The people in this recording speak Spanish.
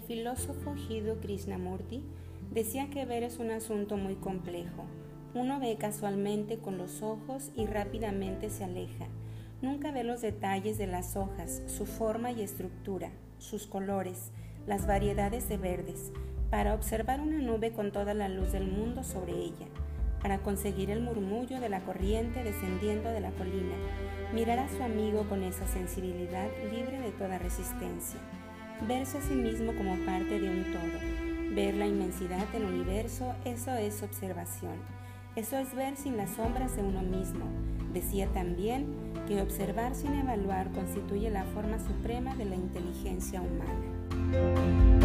filósofo Hideo Krishnamurti decía que ver es un asunto muy complejo. Uno ve casualmente con los ojos y rápidamente se aleja. Nunca ve los detalles de las hojas, su forma y estructura, sus colores, las variedades de verdes, para observar una nube con toda la luz del mundo sobre ella, para conseguir el murmullo de la corriente descendiendo de la colina, mirar a su amigo con esa sensibilidad libre de toda resistencia, verse a sí mismo como parte de un todo, ver la inmensidad del universo, eso es observación, eso es ver sin las sombras de uno mismo. Decía también que observar sin evaluar constituye la forma suprema de la inteligencia humana.